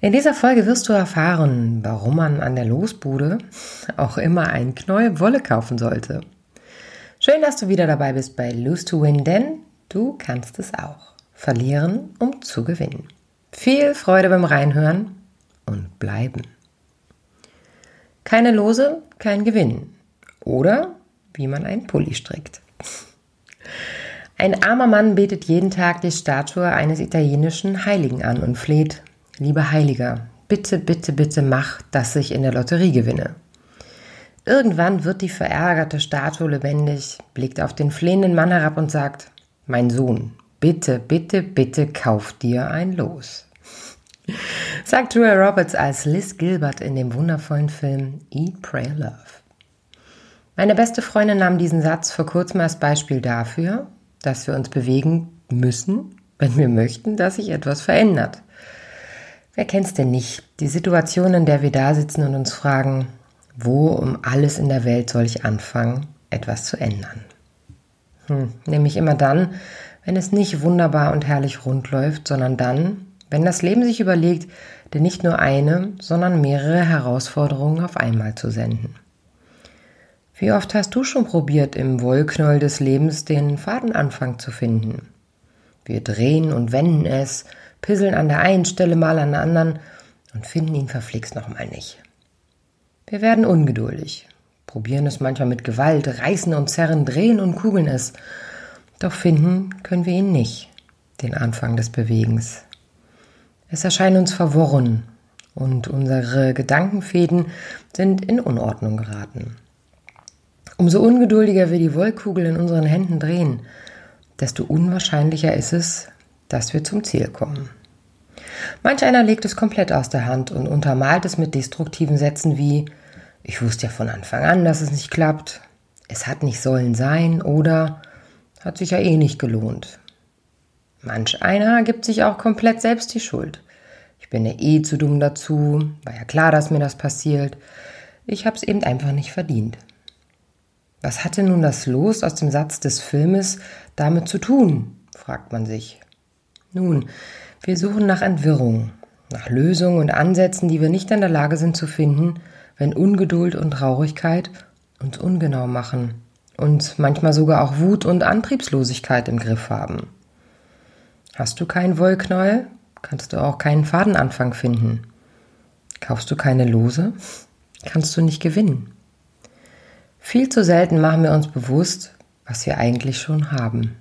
In dieser Folge wirst du erfahren, warum man an der Losbude auch immer ein Knäuel Wolle kaufen sollte. Schön, dass du wieder dabei bist bei Lose to Win, denn du kannst es auch. Verlieren, um zu gewinnen. Viel Freude beim Reinhören und bleiben. Keine Lose, kein Gewinn. Oder wie man einen Pulli strickt. Ein armer Mann betet jeden Tag die Statue eines italienischen Heiligen an und fleht, lieber Heiliger, bitte, bitte, bitte mach, dass ich in der Lotterie gewinne. Irgendwann wird die verärgerte Statue lebendig, blickt auf den flehenden Mann herab und sagt, mein Sohn, bitte, bitte, bitte kauf dir ein Los sagt Julia Roberts als Liz Gilbert in dem wundervollen Film Eat, Pray, Love. Meine beste Freundin nahm diesen Satz vor kurzem als Beispiel dafür, dass wir uns bewegen müssen, wenn wir möchten, dass sich etwas verändert. Wer kennt's denn nicht? Die Situation, in der wir da sitzen und uns fragen, wo um alles in der Welt soll ich anfangen, etwas zu ändern? Hm, nämlich immer dann, wenn es nicht wunderbar und herrlich rund läuft, sondern dann, wenn das Leben sich überlegt, dir nicht nur eine, sondern mehrere Herausforderungen auf einmal zu senden. Wie oft hast du schon probiert, im Wollknäuel des Lebens den Fadenanfang zu finden? Wir drehen und wenden es, pisseln an der einen Stelle mal an der anderen und finden ihn verflixt nochmal nicht. Wir werden ungeduldig, probieren es manchmal mit Gewalt, reißen und zerren, drehen und kugeln es, doch finden können wir ihn nicht, den Anfang des Bewegens. Es erscheint uns verworren und unsere Gedankenfäden sind in Unordnung geraten. Umso ungeduldiger wir die Wollkugel in unseren Händen drehen, desto unwahrscheinlicher ist es, dass wir zum Ziel kommen. Manch einer legt es komplett aus der Hand und untermalt es mit destruktiven Sätzen wie Ich wusste ja von Anfang an, dass es nicht klappt, es hat nicht sollen sein oder hat sich ja eh nicht gelohnt. Manch einer gibt sich auch komplett selbst die Schuld. Ich bin ja eh zu dumm dazu, war ja klar, dass mir das passiert. Ich hab's eben einfach nicht verdient. Was hatte nun das Los aus dem Satz des Filmes damit zu tun? fragt man sich. Nun, wir suchen nach Entwirrung, nach Lösungen und Ansätzen, die wir nicht in der Lage sind zu finden, wenn Ungeduld und Traurigkeit uns ungenau machen und manchmal sogar auch Wut und Antriebslosigkeit im Griff haben. Hast du keinen Wollknäuel, kannst du auch keinen Fadenanfang finden. Kaufst du keine Lose, kannst du nicht gewinnen. Viel zu selten machen wir uns bewusst, was wir eigentlich schon haben.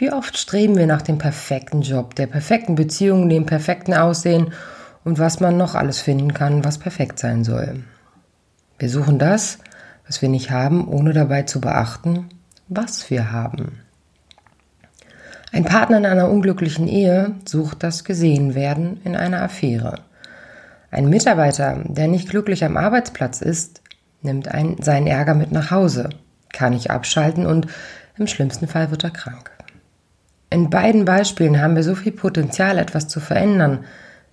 Wie oft streben wir nach dem perfekten Job, der perfekten Beziehung, dem perfekten Aussehen und was man noch alles finden kann, was perfekt sein soll. Wir suchen das, was wir nicht haben, ohne dabei zu beachten, was wir haben. Ein Partner in einer unglücklichen Ehe sucht das Gesehenwerden in einer Affäre. Ein Mitarbeiter, der nicht glücklich am Arbeitsplatz ist, nimmt ein, seinen Ärger mit nach Hause, kann nicht abschalten und im schlimmsten Fall wird er krank. In beiden Beispielen haben wir so viel Potenzial, etwas zu verändern,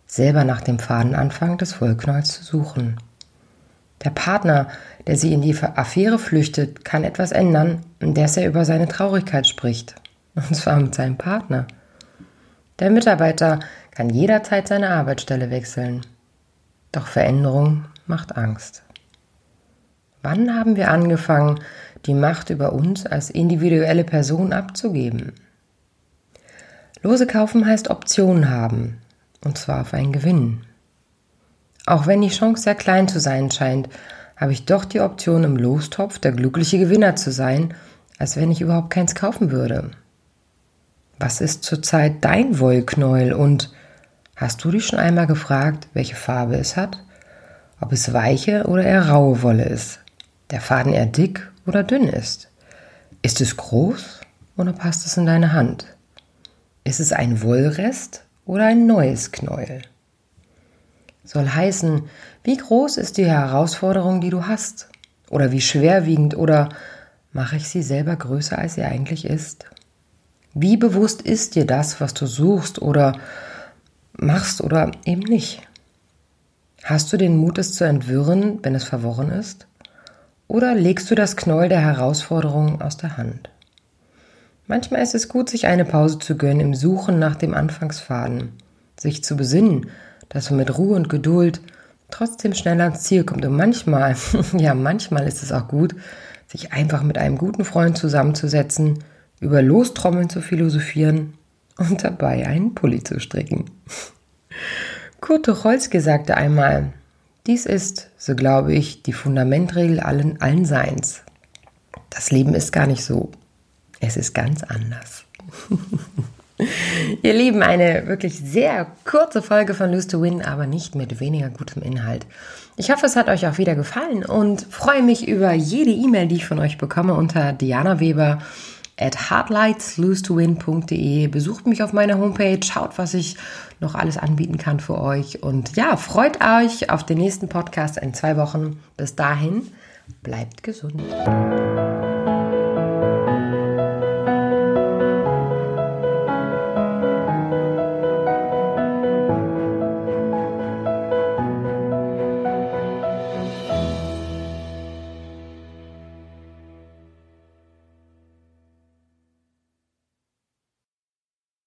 selber nach dem Fadenanfang des Wollknäuels zu suchen. Der Partner, der sie in die Affäre flüchtet, kann etwas ändern, indes er über seine Traurigkeit spricht und zwar mit seinem Partner. Der Mitarbeiter kann jederzeit seine Arbeitsstelle wechseln. Doch Veränderung macht Angst. Wann haben wir angefangen, die Macht über uns als individuelle Person abzugeben? Lose kaufen heißt Optionen haben, und zwar auf einen Gewinn. Auch wenn die Chance sehr klein zu sein scheint, habe ich doch die Option im Lostopf der glückliche Gewinner zu sein, als wenn ich überhaupt keins kaufen würde. Was ist zurzeit dein Wollknäuel und hast du dich schon einmal gefragt, welche Farbe es hat? Ob es weiche oder eher raue Wolle ist? Der Faden eher dick oder dünn ist? Ist es groß oder passt es in deine Hand? Ist es ein Wollrest oder ein neues Knäuel? soll heißen, wie groß ist die Herausforderung, die du hast? Oder wie schwerwiegend oder mache ich sie selber größer, als sie eigentlich ist? Wie bewusst ist dir das, was du suchst oder machst oder eben nicht? Hast du den Mut, es zu entwirren, wenn es verworren ist? Oder legst du das Knäuel der Herausforderung aus der Hand? Manchmal ist es gut, sich eine Pause zu gönnen im Suchen nach dem Anfangsfaden, sich zu besinnen, dass man mit Ruhe und Geduld trotzdem schneller ans Ziel kommt. Und manchmal, ja, manchmal ist es auch gut, sich einfach mit einem guten Freund zusammenzusetzen, über Lostrommeln zu philosophieren und dabei einen Pulli zu stricken. Kurt Tucholsky sagte einmal, dies ist, so glaube ich, die Fundamentregel allen, allen Seins. Das Leben ist gar nicht so. Es ist ganz anders. Ihr Lieben, eine wirklich sehr kurze Folge von Lose to Win, aber nicht mit weniger gutem Inhalt. Ich hoffe, es hat euch auch wieder gefallen und freue mich über jede E-Mail, die ich von euch bekomme unter Diana Weber at hardlightslose2win.de. Besucht mich auf meiner Homepage, schaut, was ich noch alles anbieten kann für euch und ja, freut euch auf den nächsten Podcast in zwei Wochen. Bis dahin, bleibt gesund.